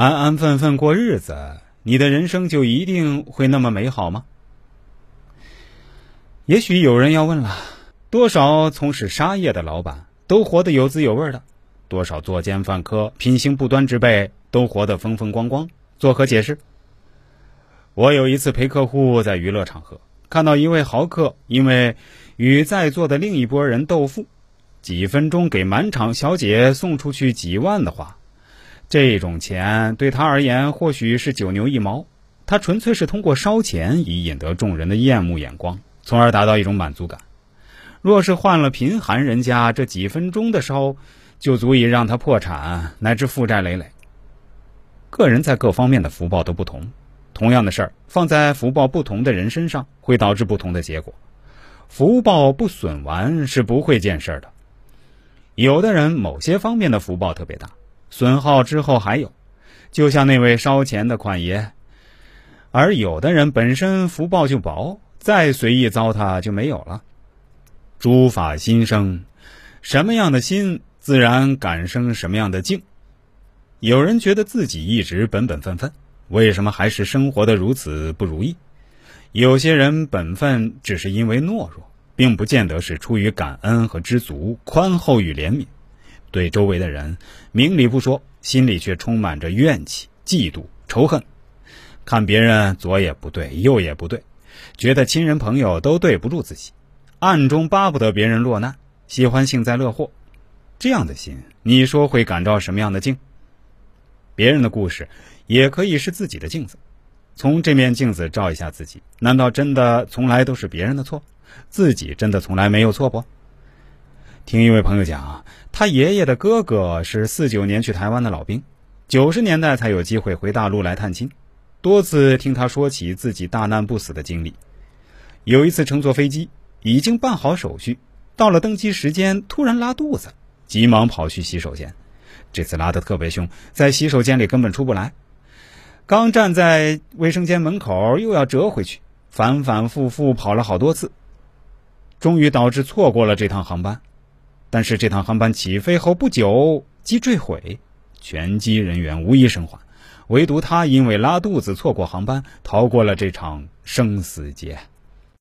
安安分分过日子，你的人生就一定会那么美好吗？也许有人要问了：多少从事沙业的老板都活得有滋有味的，多少作奸犯科、品行不端之辈都活得风风光光，作何解释？我有一次陪客户在娱乐场合，看到一位豪客因为与在座的另一拨人斗富，几分钟给满场小姐送出去几万的话。这种钱对他而言或许是九牛一毛，他纯粹是通过烧钱以引得众人的厌恶眼光，从而达到一种满足感。若是换了贫寒人家，这几分钟的烧就足以让他破产乃至负债累累。个人在各方面的福报都不同，同样的事儿放在福报不同的人身上，会导致不同的结果。福报不损完是不会见事儿的。有的人某些方面的福报特别大。损耗之后还有，就像那位烧钱的款爷；而有的人本身福报就薄，再随意糟蹋就没有了。诸法心生，什么样的心，自然感生什么样的境。有人觉得自己一直本本分分，为什么还是生活的如此不如意？有些人本分只是因为懦弱，并不见得是出于感恩和知足、宽厚与怜悯。对周围的人，明里不说，心里却充满着怨气、嫉妒、仇恨。看别人左也不对，右也不对，觉得亲人朋友都对不住自己，暗中巴不得别人落难，喜欢幸灾乐祸。这样的心，你说会感召什么样的境？别人的故事，也可以是自己的镜子。从这面镜子照一下自己，难道真的从来都是别人的错？自己真的从来没有错不？听一位朋友讲啊，他爷爷的哥哥是四九年去台湾的老兵，九十年代才有机会回大陆来探亲。多次听他说起自己大难不死的经历。有一次乘坐飞机，已经办好手续，到了登机时间，突然拉肚子，急忙跑去洗手间。这次拉得特别凶，在洗手间里根本出不来。刚站在卫生间门口，又要折回去，反反复复跑了好多次，终于导致错过了这趟航班。但是这趟航班起飞后不久即坠毁，全机人员无一生还，唯独他因为拉肚子错过航班，逃过了这场生死劫。